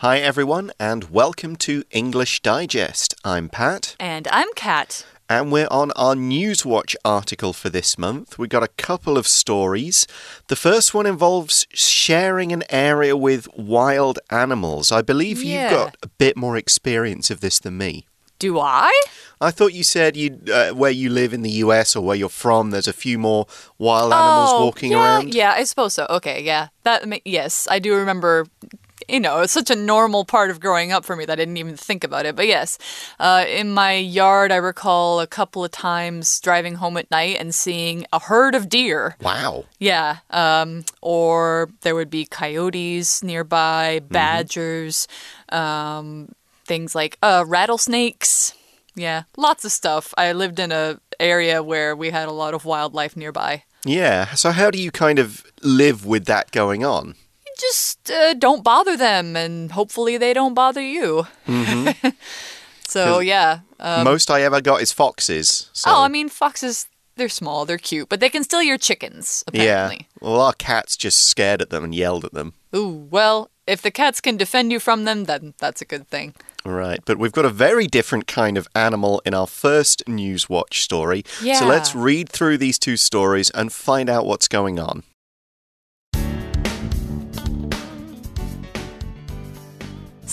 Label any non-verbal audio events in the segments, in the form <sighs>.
Hi, everyone, and welcome to English Digest. I'm Pat. And I'm Kat. And we're on our Newswatch article for this month. We've got a couple of stories. The first one involves sharing an area with wild animals. I believe Yeah. you've got a bit more experience of this than me. Do I? I thought you said you uh, where you live in the US or where you're from, there's a few more wild animals oh, walking yeah, around. Yeah, I suppose so. Okay, yeah. That yes, I do remember you know, it's such a normal part of growing up for me that I didn't even think about it. But yes, uh, in my yard, I recall a couple of times driving home at night and seeing a herd of deer. Wow. Yeah. Um, or there would be coyotes nearby, badgers, um, things like uh, rattlesnakes. Yeah, lots of stuff. I lived in a area where we had a lot of wildlife nearby. Yeah. So, how do you kind of live with that going on? Just uh, don't bother them, and hopefully they don't bother you. <laughs> so yeah. Uh, Most I ever got is foxes. So. oh, I mean foxes. They're small. They're cute, but they can steal your chickens. Apparently. Yeah. Well, our cat's just scared at them and yelled at them. Ooh. Well, if the cats can defend you from them, then that's a good thing. Right. But we've got a very different kind of animal in our first News Watch story. Yeah. So let's read through these two stories and find out what's going on.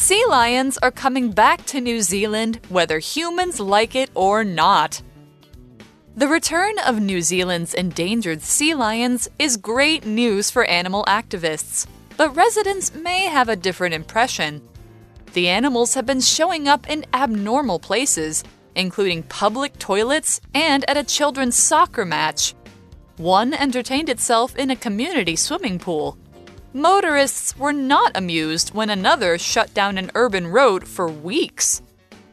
Sea lions are coming back to New Zealand whether humans like it or not. The return of New Zealand's endangered sea lions is great news for animal activists, but residents may have a different impression. The animals have been showing up in abnormal places, including public toilets and at a children's soccer match. One entertained itself in a community swimming pool. Motorists were not amused when another shut down an urban road for weeks.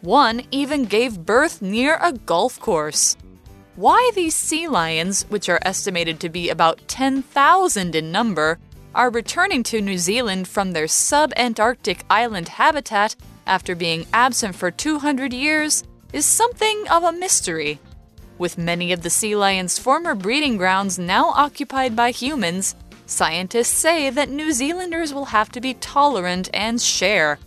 One even gave birth near a golf course. Why these sea lions, which are estimated to be about 10,000 in number, are returning to New Zealand from their sub Antarctic island habitat after being absent for 200 years is something of a mystery. With many of the sea lions' former breeding grounds now occupied by humans, scientists say that New Zealanders will have to be tolerant and share.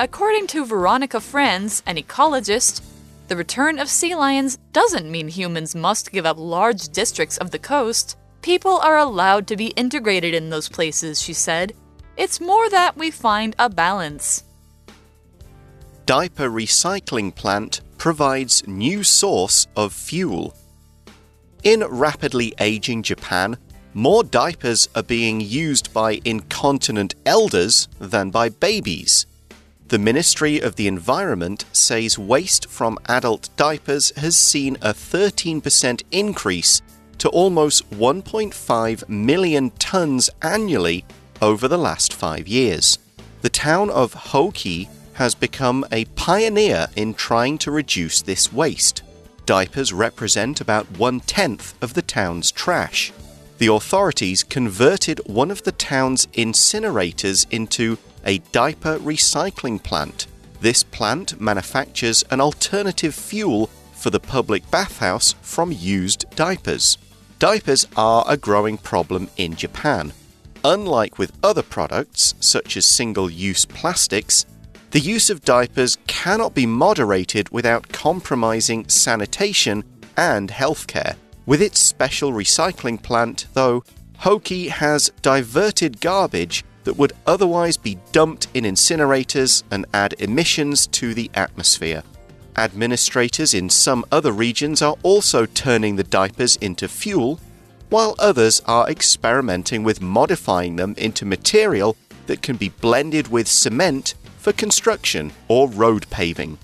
According to Veronica Frans, an ecologist, the return of sea lions doesn't mean humans must give up large districts of the coast. People are allowed to be integrated in those places, she said. It's more that we find a balance. Diaper recycling plant provides new source of fuel. In rapidly aging Japan, more diapers are being used by incontinent elders than by babies. The Ministry of the Environment says waste from adult diapers has seen a 13% increase to almost 1.5 million tons annually over the last five years. The town of Hoki has become a pioneer in trying to reduce this waste. Diapers represent about one tenth of the town's trash. The authorities converted one of the town's incinerators into a diaper recycling plant. This plant manufactures an alternative fuel for the public bathhouse from used diapers. Diapers are a growing problem in Japan. Unlike with other products, such as single use plastics, the use of diapers cannot be moderated without compromising sanitation and healthcare. With its special recycling plant, though, Hoki has diverted garbage that would otherwise be dumped in incinerators and add emissions to the atmosphere. Administrators in some other regions are also turning the diapers into fuel, while others are experimenting with modifying them into material that can be blended with cement for construction or road paving.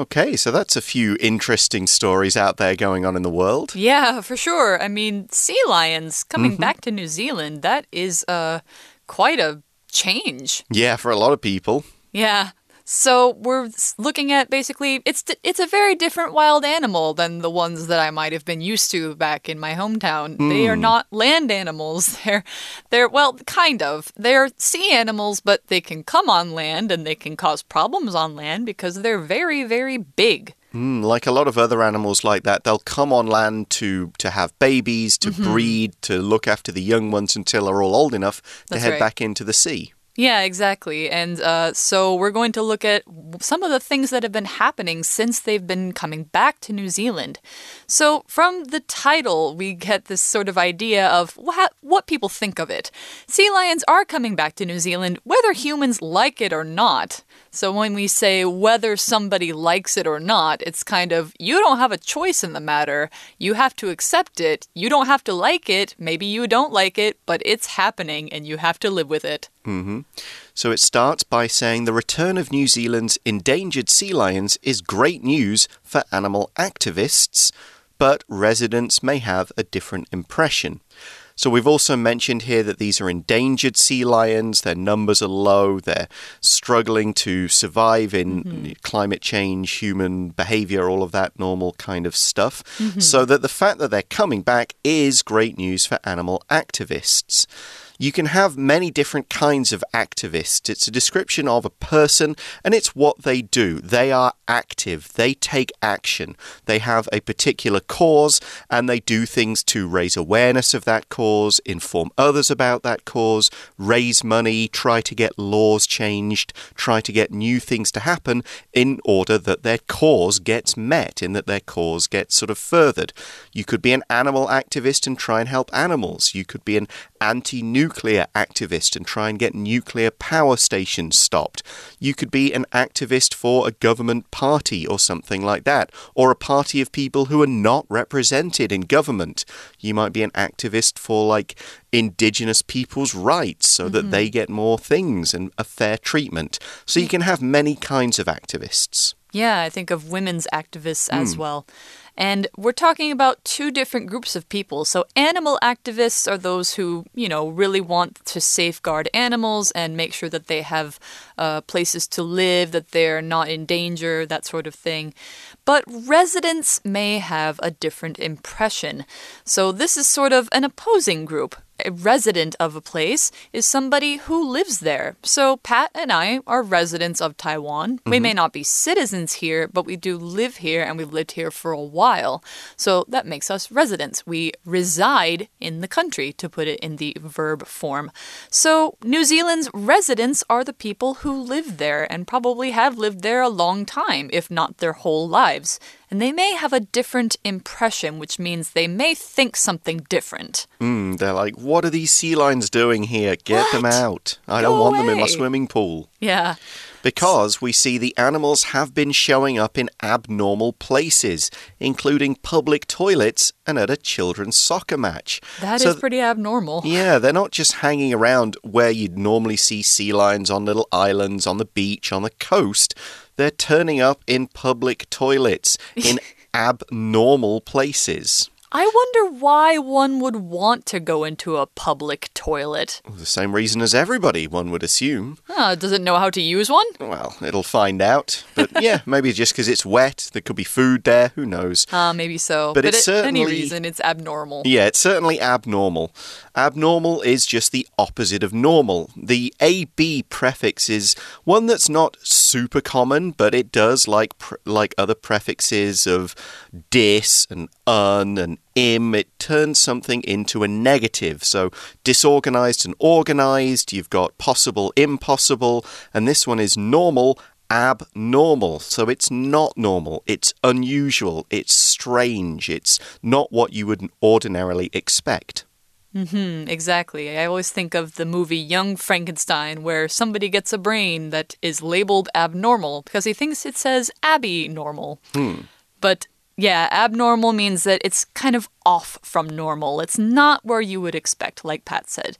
Okay, so that's a few interesting stories out there going on in the world. Yeah, for sure. I mean, sea lions coming back to New Zealand, that is uh, quite a change. Yeah, for a lot of people. Yeah. So we're looking at basically it's it's a very different wild animal than the ones that I might have been used to back in my hometown. They are not land animals. <laughs> They're they're well, kind of. They're sea animals, but they can come on land and they can cause problems on land because they're very very big. Mm, like a lot of other animals like that, they'll come on land to to have babies, to Mm-hmm. breed, to look after the young ones until they're all old enough to That's head right. back into the sea. Yeah, exactly. And uh, so we're going to look at some of the things that have been happening since they've been coming back to New Zealand. So, from the title, we get this sort of idea of what, what people think of it. Sea lions are coming back to New Zealand, whether humans like it or not. So, when we say whether somebody likes it or not, it's kind of you don't have a choice in the matter. You have to accept it. You don't have to like it. Maybe you don't like it, but it's happening and you have to live with it. Mm-hmm. So it starts by saying the return of New Zealand's endangered sea lions is great news for animal activists, but residents may have a different impression. So we've also mentioned here that these are endangered sea lions, their numbers are low, they're struggling to survive in mm-hmm. climate change, human behavior, all of that normal kind of stuff. Mm-hmm. So that the fact that they're coming back is great news for animal activists. You can have many different kinds of activists. It's a description of a person and it's what they do. They are active, they take action, they have a particular cause and they do things to raise awareness of that cause, inform others about that cause, raise money, try to get laws changed, try to get new things to happen in order that their cause gets met, in that their cause gets sort of furthered. You could be an animal activist and try and help animals. You could be an anti nuclear activist and try and get nuclear power stations stopped. You could be an activist for a government party or something like that, or a party of people who are not represented in government. You might be an activist for, like, indigenous people's rights so that mm-hmm. they get more things and a fair treatment. So you mm. can have many kinds of activists. Yeah, I think of women's activists as hmm. well. And we're talking about two different groups of people. So, animal activists are those who, you know, really want to safeguard animals and make sure that they have uh, places to live, that they're not in danger, that sort of thing. But residents may have a different impression. So, this is sort of an opposing group. A resident of a place is somebody who lives there. So, Pat and I are residents of Taiwan. We mm-hmm. may not be citizens here, but we do live here and we've lived here for a while. So, that makes us residents. We reside in the country, to put it in the verb form. So, New Zealand's residents are the people who live there and probably have lived there a long time, if not their whole lives. And they may have a different impression, which means they may think something different. Mm, they're like, what are these sea lions doing here? Get them out. I Go don't want them in my swimming pool. Yeah. Because we see the animals have been showing up in abnormal places, including public toilets and at a children's soccer match. that is So pretty abnormal. Yeah, they're not just hanging around where you'd normally see sea lions on little islands, on the beach, on the coast. They're turning up in public toilets, in <laughs> abnormal places. I wonder why one would want to go into a public toilet. The same reason as everybody, one would assume. Huh, does it know how to use one? Well, it'll find out. But <laughs> yeah, maybe just because it's wet, there could be food there, who knows. Uh, maybe so. But it's it- any reason, it's abnormal. Yeah, it's certainly abnormal. Abnormal is just the opposite of normal. The AB prefix is one that's not super common, but it does, like pr like other prefixes of dis and un and im, it turns something into a negative. So disorganized and organized, you've got possible, impossible, and this one is normal abnormal. So it's not normal, it's unusual, it's strange, it's not what you would ordinarily expect. Mm -hmm, exactly. I always think of the movie Young Frankenstein, where somebody gets a brain that is labeled abnormal because he thinks it says Abby normal. But yeah, abnormal means that it's kind of off from normal. It's not where you would expect, like Pat said.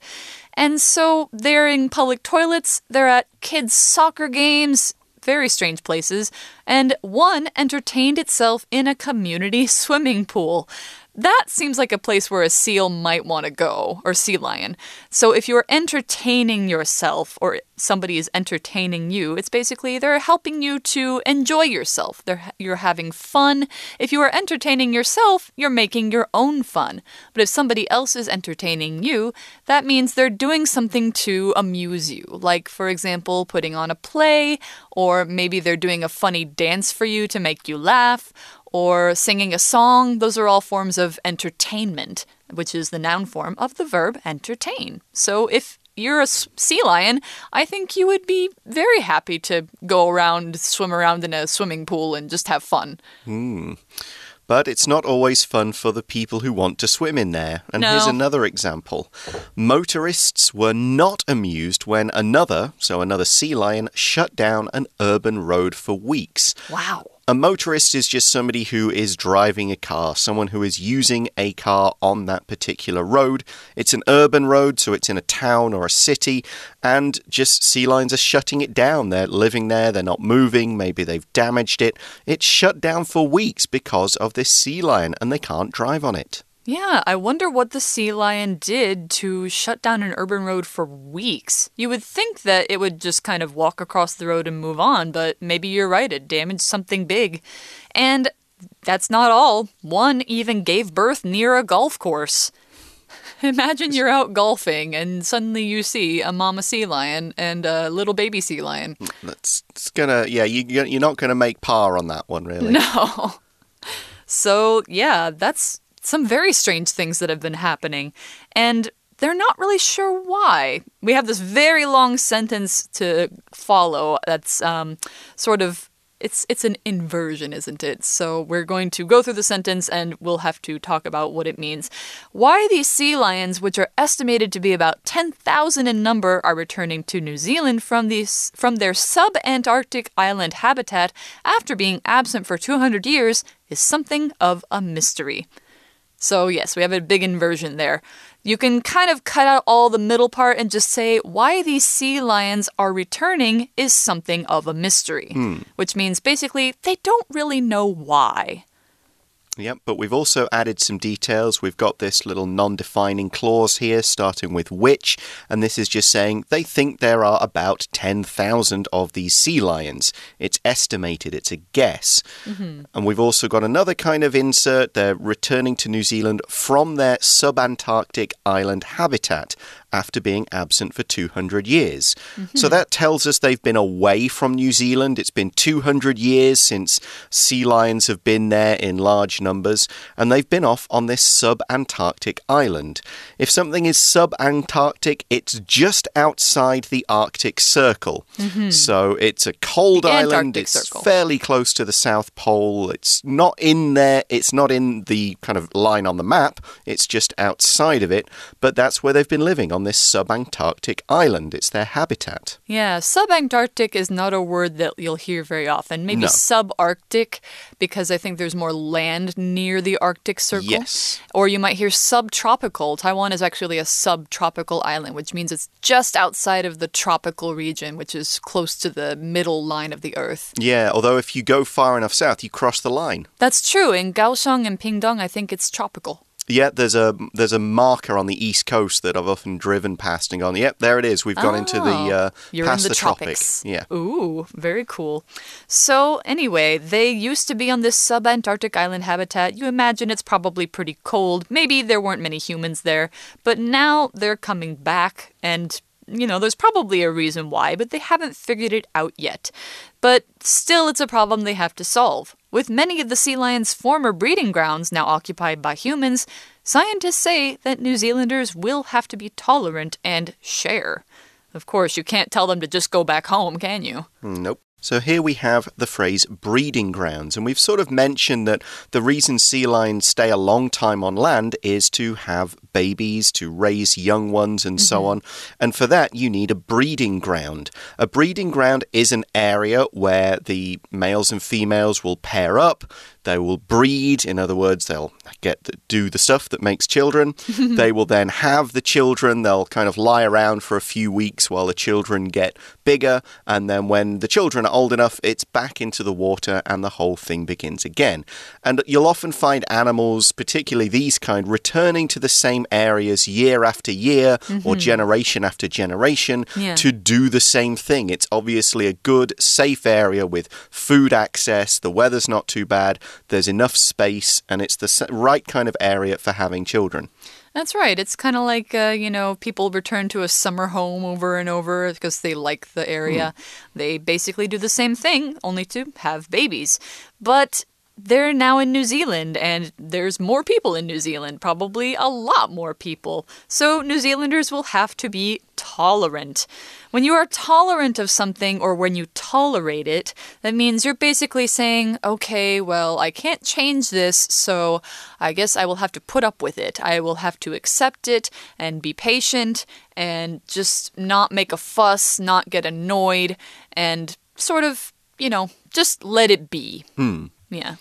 And so they're in public toilets, they're at kids' soccer games, very strange places, and one entertained itself in a community <laughs> swimming pool. That seems like a place where a seal might want to go, or sea lion. So if you're entertaining yourself, or somebody is entertaining you, it's basically they're helping you to enjoy yourself. They're, you're having fun. If you are entertaining yourself, you're making your own fun. But if somebody else is entertaining you, that means they're doing something to amuse you. Like, for example, putting on a play, or maybe they're doing a funny dance for you to make you laugh or singing a song. Those are all forms of entertainment, which is the noun form of the verb entertain. So if you're a sea lion, I think you would be very happy to go around, swim around in a swimming pool, and just have fun. Hmm. But it's not always fun for the people who want to swim in there. And no. here's another example. Motorists were not amused when another, so another sea lion, shut down an urban road for weeks. Wow. A motorist is just somebody who is driving a car, someone who is using a car on that particular road. It's an urban road, so it's in a town or a city, and just sea lions are shutting it down. They're living there, they're not moving, maybe they've damaged it. It's shut down for weeks because of this sea lion, and they can't drive on it. Yeah, I wonder what the sea lion did to shut down an urban road for weeks. You would think that it would just kind of walk across the road and move on, but maybe you're right, it damaged something big. And that's not all. One even gave birth near a golf course. <laughs> Imagine you're out golfing and suddenly you see a mama sea lion and a little baby sea lion. Hmm, that's it's gonna, yeah, you, you're not gonna make par on that one, really. <laughs> No. So, yeah, that's some very strange things that have been happening. And they're not really sure why. We have this very long sentence to follow that's um, sort of. It's it's an inversion, isn't it? So we're going to go through the sentence and we'll have to talk about what it means. Why these sea lions, which are estimated to be about 10,000 in number, are returning to New Zealand from these from their sub-Antarctic island habitat after being absent for 200 years is something of a mystery. So, yes, we have a big inversion there. You can kind of cut out all the middle part and just say why these sea lions are returning is something of a mystery, hmm. which means basically they don't really know why. Yep, but we've also added some details. We've got this little non defining clause here, starting with which, and this is just saying they think there are about 10,000 of these sea lions. It's estimated, it's a guess. Mm -hmm. And we've also got another kind of insert. They're returning to New Zealand from their subantarctic island habitat after being absent for 200 years. Mm -hmm. So that tells us they've been away from New Zealand. It's been 200 years since sea lions have been there in large numbers, and they've been off on this sub-Antarctic island. If something is sub-Antarctic, it's just outside the Arctic Circle. Mm -hmm. So it's a cold the island. Antarctic it's Circle. fairly close to the South Pole. It's not in there. It's not in the kind of line on the map. It's just outside of it, but that's where they've been living on on this subantarctic island. It's their habitat. Yeah, subantarctic is not a word that you'll hear very often. Maybe No. subarctic, because I think there's more land near the Arctic Circle. Yes. Or you might hear subtropical. Taiwan is actually a subtropical island, which means it's just outside of the tropical region, which is close to the middle line of the Earth. Yeah, although if you go far enough south, you cross the line. That's true. In Kaohsiung and Pingdong, I think it's tropical. Yeah, there's a there's a marker on the east coast that I've often driven past and gone. Yep, there it is. We've gone into the Oh, uh, You're past in the, tropic. tropics. Yeah. Ooh, very cool. So, anyway, they used to be on this sub-Antarctic island habitat. You imagine it's probably pretty cold. Maybe there weren't many humans there, but now they're coming back and you know, there's probably a reason why, but they haven't figured it out yet. But still, it's a problem they have to solve. With many of the sea lion's former breeding grounds now occupied by humans, scientists say that New Zealanders will have to be tolerant and share. Of course, you can't tell them to just go back home, can you? Nope. So here we have the phrase breeding grounds, and we've sort of mentioned that the reason sea lions stay a long time on land is to have babies, to raise young ones, and so mm-hmm. on. And for that, you need a breeding ground. A breeding ground is an area where the males and females will pair up. They will breed, in other words, they'll get to do the stuff that makes children. <laughs> they will then have the children. They'll kind of lie around for a few weeks while the children get bigger, and then when the children old enough, it's back into the water and the whole thing begins again. And you'll often find animals, particularly these kind, returning to the same areas year after year mm -hmm. or mm-hmm. generation after generation yeah. to do the same thing. It's obviously a good, safe area with food access, the weather's not too bad, there's enough space, and it's the right kind of area for having children. That's right. It's kind of like, uh, you know, people return to a summer home over and over because they like the area. Mm. They basically do the same thing, only to have babies. But they're now in New Zealand, and there's more people in New Zealand, probably a lot more people. So New Zealanders will have to be tolerant. When you are tolerant of something or when you tolerate it, that means you're basically saying, okay, well, I can't change this, so I guess I will have to put up with it. I will have to accept it and be patient and just not make a fuss, not get annoyed, and sort of, you know, just let it be. Hmm. Yeah.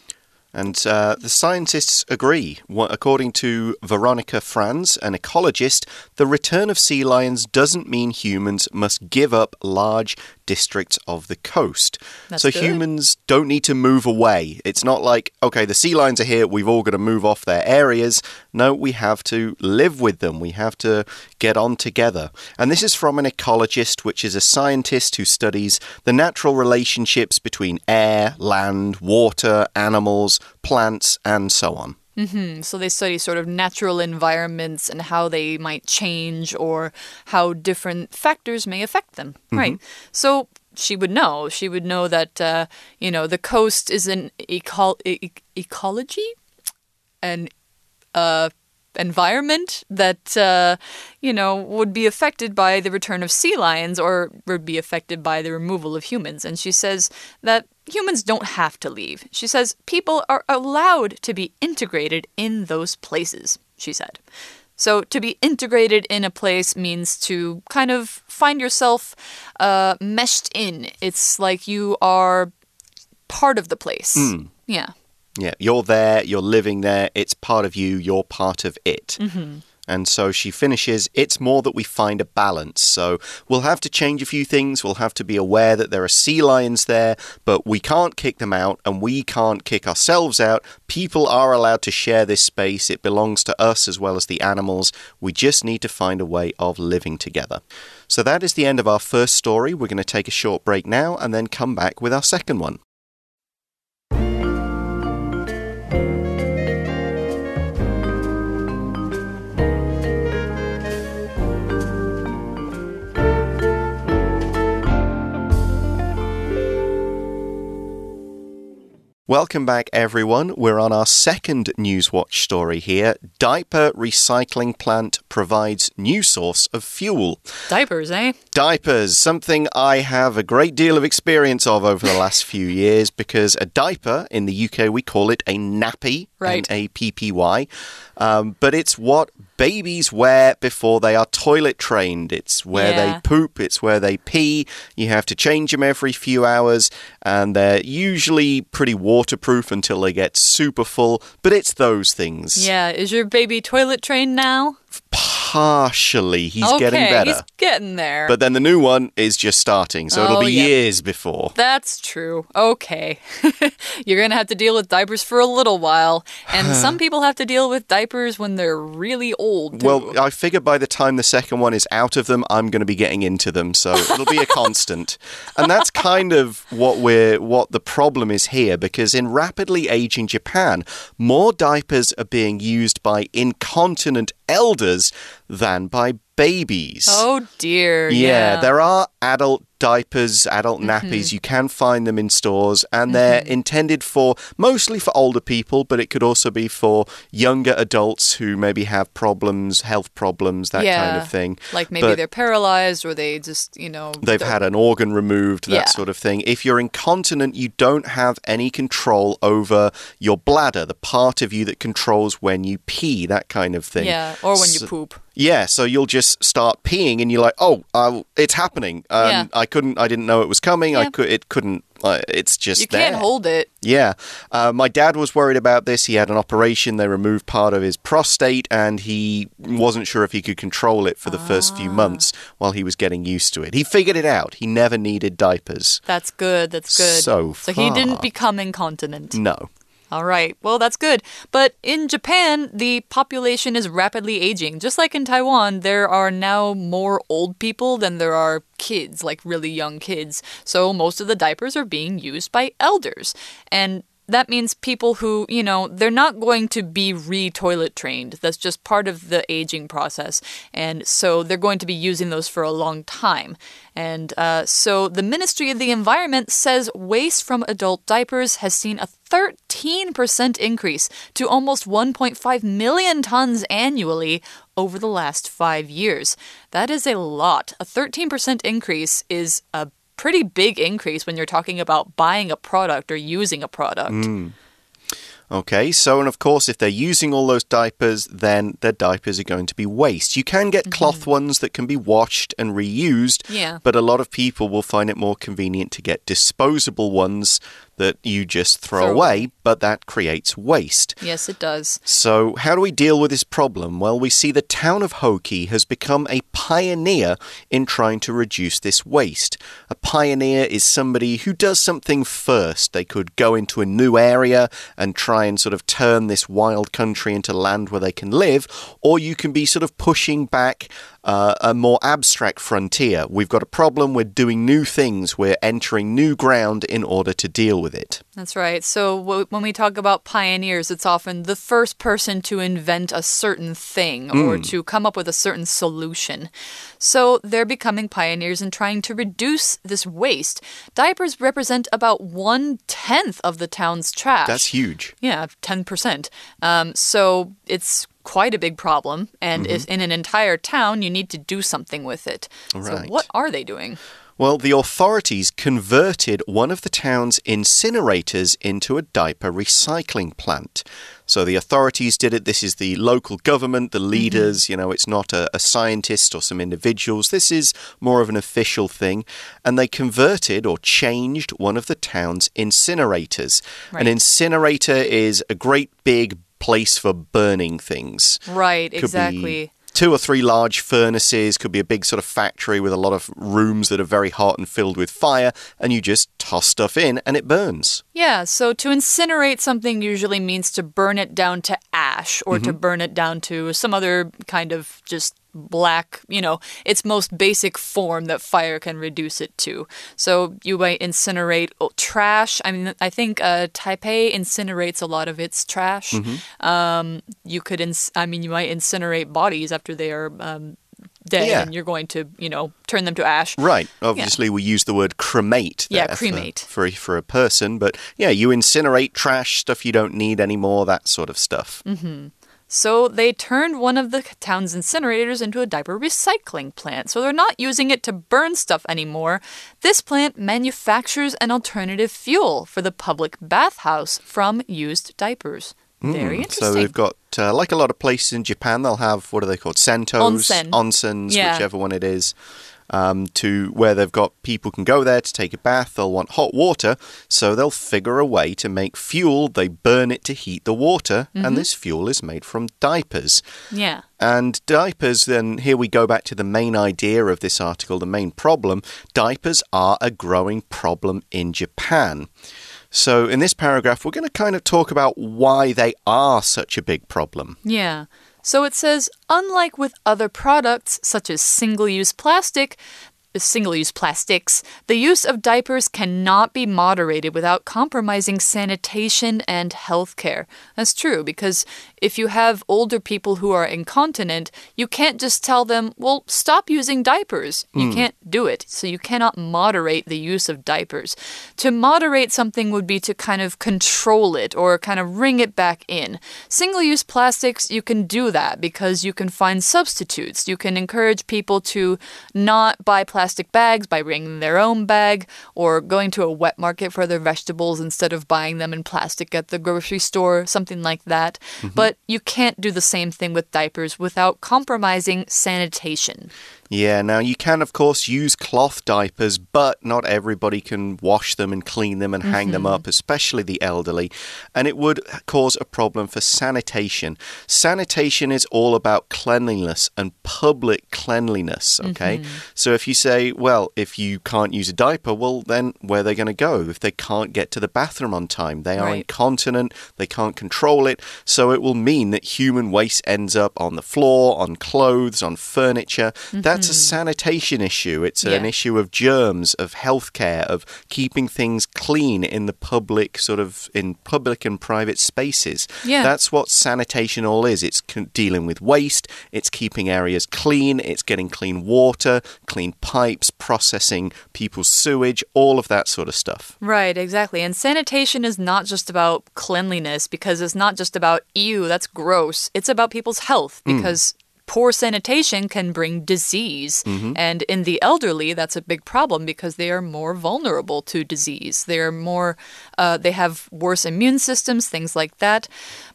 And uh, the scientists agree. According to Veronica Frans, an ecologist, the return of sea lions doesn't mean humans must give up large districts of the coast. That's so good. humans don't need to move away. It's not like, okay, the sea lions are here, we've all got to move off their areas. No, we have to live with them, we have to get on together. And this is from an ecologist, which is a scientist who studies the natural relationships between air, land, water, animals, plants, and so on. Mm -hmm. So they study sort of natural environments and how they might change or how different factors may affect them. Mm -hmm. Right. So she would know. She would know that, uh, you know, the coast is an eco e ecology and uh, environment that uh, you know would be affected by the return of sea lions or would be affected by the removal of humans and she says that humans don't have to leave she says people are allowed to be integrated in those places she said so to be integrated in a place means to kind of find yourself uh, meshed in it's like you are part of the place mm. yeah yeah, you're there, you're living there, it's part of you, you're part of it. Mm -hmm. And so she finishes, it's more that we find a balance. So we'll have to change a few things. We'll have to be aware that there are sea lions there, but we can't kick them out and we can't kick ourselves out. People are allowed to share this space. It belongs to us as well as the animals. We just need to find a way of living together. So that is the end of our first story. We're going to take a short break now and then come back with our second one. Welcome back, everyone. We're on our second Newswatch story here. Diaper recycling plant provides new source of fuel. Diapers, eh? Diapers, something I have a great deal of experience of over the last few years because a diaper in the UK we call it a nappy, right? N A P P Y, um, but it's what babies wear before they are toilet trained. It's where yeah. they poop, it's where they pee. You have to change them every few hours, and they're usually pretty waterproof until they get super full. But it's those things. Yeah. Is your baby toilet trained now? Partially. He's okay, getting better. He's getting there. But then the new one is just starting, so oh, it'll be yep. years before. That's true. Okay. <laughs> You're going to have to deal with diapers for a little while. And <sighs> some people have to deal with diapers when they're really old. Too. Well, I figure by the time the second one is out of them, I'm going to be getting into them, so it'll be a <laughs> constant. And that's kind of what we're what the problem is here because in rapidly aging Japan, more diapers are being used by incontinent elders than by babies. Oh dear. Yeah, yeah. there are adult diapers, adult nappies. Mm -hmm. You can find them in stores, and they're mm -hmm. intended for mostly for older people, but it could also be for younger adults who maybe have problems, health problems, that yeah. kind of thing. Like maybe but they're paralyzed or they just, you know, they've had an organ removed, that yeah. sort of thing. If you're incontinent, you don't have any control over your bladder, the part of you that controls when you pee, that kind of thing. Yeah, or when so, you poop. Yeah, so you'll just start peeing, and you're like, "Oh, uh, it's happening." Um, Yeah. I couldn't, I didn't know it was coming. I could, it couldn't. Uh, it's just You can't hold it. Yeah. Uh, my dad was worried about this. He had an operation. They removed part of his prostate, and he wasn't sure if he could control it for the first Ah. few months while he was getting used to it. He figured it out. He never needed diapers. That's good. That's good. So so he didn't become incontinent. No. All right. Well, that's good. But in Japan, the population is rapidly aging. Just like in Taiwan, there are now more old people than there are kids, like really young kids. So most of the diapers are being used by elders. And that means people who, you know, they're not going to be re toilet trained. That's just part of the aging process. And so they're going to be using those for a long time. And uh, so the Ministry of the Environment says waste from adult diapers has seen a 13% increase to almost 1.5 million tons annually over the last five years. That is a lot. A 13% increase is a pretty big increase when you're talking about buying a product or using a product. Hmm. Okay, so and of course, if they're using all those diapers, then their diapers are going to be waste. You can get mm-hmm. cloth ones that can be washed and reused, Yeah. but a lot of people will find it more convenient to get disposable ones that you just throw Throw away, but that creates waste. Yes, it does. So, how do we deal with this problem? Well, we see the town of Hoki has become a pioneer in trying to reduce this waste. A pioneer is somebody who does something first. They could go into a new area and try and sort of turn this wild country into land where they can live, or you can be sort of pushing back uh, a more abstract frontier. We've got a problem, we're doing new things, we're entering new ground in order to deal with it. That's right. So w- when we talk about pioneers, it's often the first person to invent a certain thing or to come up with a certain solution. So they're becoming pioneers in trying to reduce this waste. Diapers represent about one tenth of the town's trash. That's huge. Yeah, 10%. Um, so it's quite a big problem. And if mm-hmm. in an entire town, you need to do something with it. So what are they doing? Well, the authorities converted one of the town's incinerators into a diaper recycling plant. So the authorities did it. This is the local government, the mm-hmm. leaders, you know, it's not a, a scientist or some individuals. This is more of an official thing. And they converted or changed one of the town's incinerators. An incinerator is a great big place for burning things Right, could exactly. two or three large furnaces, could be a big sort of factory with a lot of rooms that are very hot and filled with fire, and you just toss stuff in and it burns. Yeah, so to incinerate something usually means to burn it down to ash or Mm-hmm. to burn it down to some other kind of just black, you know, its most basic form that fire can reduce it to. So you might incinerate oh, trash. I mean, I think uh, Taipei incinerates a lot of its trash. Mm-hmm. Um, you could, I mean, you might incinerate bodies after they are. Um, Dead, Yeah. and you're going to, you know, turn them to ash. Right. Obviously, we use the word cremate. Yeah, there for- cremate. For, for a person, but yeah, you incinerate trash, stuff you don't need anymore, that sort of stuff. So they turned one of the town's incinerators into a diaper recycling plant. So they're not using it to burn stuff anymore. This plant manufactures an alternative fuel for the public bathhouse from used diapers. Very interesting. So they've got, uh, like a lot of places in Japan, they'll have what are they called? Sentos, Onsen. onsens, Yeah. whichever one it is. Um, to where they've got people can go there to take a bath. They'll want hot water, so they'll figure a way to make fuel. They burn it to heat the water, Mm-hmm. and this fuel is made from diapers. yeah. And diapers, then here we go back to the main idea of this article, the main problem. Diapers are a growing problem in Japan. So, in this paragraph, we're going to kind of talk about why they are such a big problem. Yeah. So it says, unlike with other products such as single use plastic, single use plastics, the use of diapers cannot be moderated without compromising sanitation and healthcare. That's true because if you have older people who are incontinent, you can't just tell them, well, stop using diapers. You hmm. can't do it. So you cannot moderate the use of diapers. To moderate something would be to kind of control it or kind of ring it back in. Single use plastics, you can do that because you can find substitutes. You can encourage people to not buy plastic plastic bags by bringing their own bag or going to a wet market for their vegetables instead of buying them in plastic at the grocery store, something like that. Mm -hmm. But you can't do the same thing with diapers without compromising sanitation. Yeah, now you can, of course, use cloth diapers, but not everybody can wash them and clean them and hang mm -hmm. them mm-hmm. up, especially the elderly. And it would cause a problem for sanitation. Sanitation is all about cleanliness and public cleanliness, okay? Mm -hmm. So if you say, well, if you can't use a diaper, well, then where are they going to go? If they can't get to the bathroom on time, they are right. incontinent, they can't control it. So it will mean that human waste ends up on the floor, on clothes, on furniture. Mm -hmm. That it's a hmm. sanitation issue. It's yeah. an issue of germs, of healthcare, of keeping things clean in the public, sort of in public and private spaces. Yeah. That's what sanitation all is. It's dealing with waste, it's keeping areas clean, it's getting clean water, clean pipes, processing people's sewage, all of that sort of stuff. Right, exactly. And sanitation is not just about cleanliness because it's not just about, ew, that's gross. It's about people's health hmm. because. Mm poor sanitation can bring disease. Mm -hmm. And in the elderly, that's a big problem because they are more vulnerable to disease. They are more, uh, they have worse immune systems, things like that.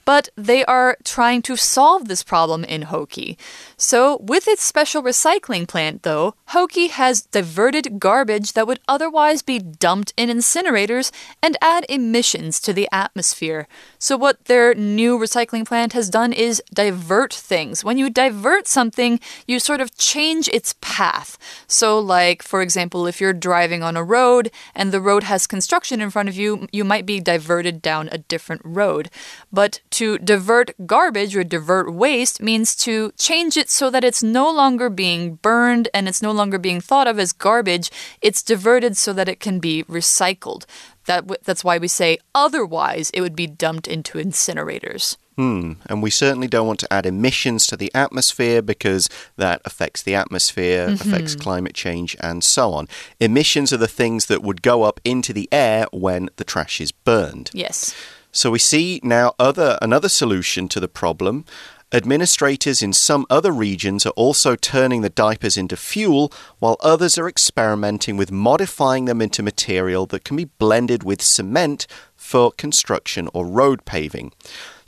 But they are trying to solve this problem in Hoki. So, with its special recycling plant, though, Hoki has diverted garbage that would otherwise be dumped in incinerators and add emissions to the atmosphere. So, what their new recycling plant has done is divert things. When you divert something, you sort of change its path. So, like, for example, if you're driving on a road and the road has construction in front of you, you might be diverted down a different road. But to divert garbage or divert waste means to change it so that it's no longer being burned and it's no longer being thought of as garbage. It's diverted so that it can be recycled. That, that's why we say otherwise it would be dumped into incinerators. Hmm. And we certainly don't want to add emissions to the atmosphere because that affects the atmosphere, mm -hmm. affects climate change, and so on. Emissions are the things that would go up into the air when the trash is burned. Yes. So we see now other another solution to the problem. Administrators in some other regions are also turning the diapers into fuel, while others are experimenting with modifying them into material that can be blended with cement for construction or road paving.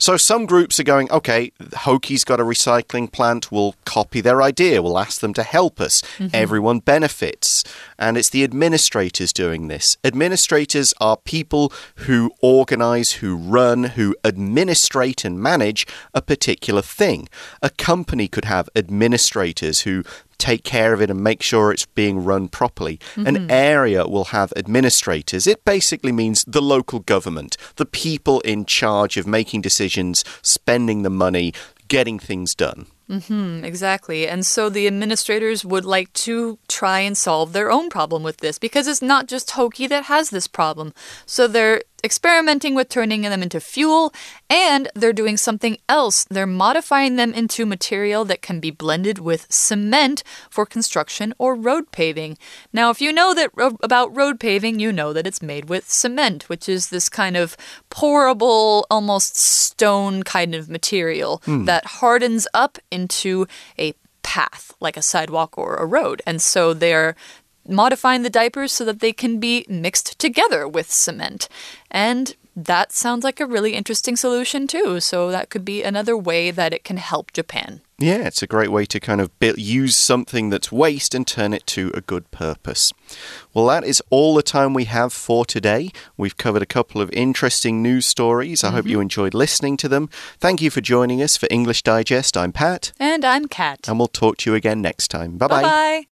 So some groups are going, okay, Hoki's got a recycling plant, we'll copy their idea, we'll ask them to help us. Mm -hmm. Everyone benefits. And it's the administrators doing this. Administrators are people who organize, who run, who administrate and manage a particular thing. A company could have administrators who take care of it and make sure it's being run properly. Mm -hmm. An mm-hmm. area will have administrators. It basically means the local government, the people in charge of making decisions, spending the money, getting things done. Mm -hmm, exactly. And so the administrators would like to try and solve their own problem with this because it's not just Hoki that has this problem. So they're experimenting with turning them into fuel, and they're doing something else. They're modifying them into material that can be blended with cement for construction or road paving. Now, if you know that about road paving, you know that it's made with cement, which is this kind of pourable, almost stone kind of material mm. that hardens up into a path, like a sidewalk or a road. And so they're modifying the diapers so that they can be mixed together with cement. And that sounds like a really interesting solution, too. So that could be another way that it can help Japan. Yeah, it's a great way to kind of use something that's waste and turn it to a good purpose. Well, that is all the time we have for today. We've covered a couple of interesting news stories. I mm -hmm. hope mm-hmm. you enjoyed listening to them. Thank you for joining us for English Digest. I'm Pat. And I'm Kat. And we'll talk to you again next time. Bye bye. Bye bye.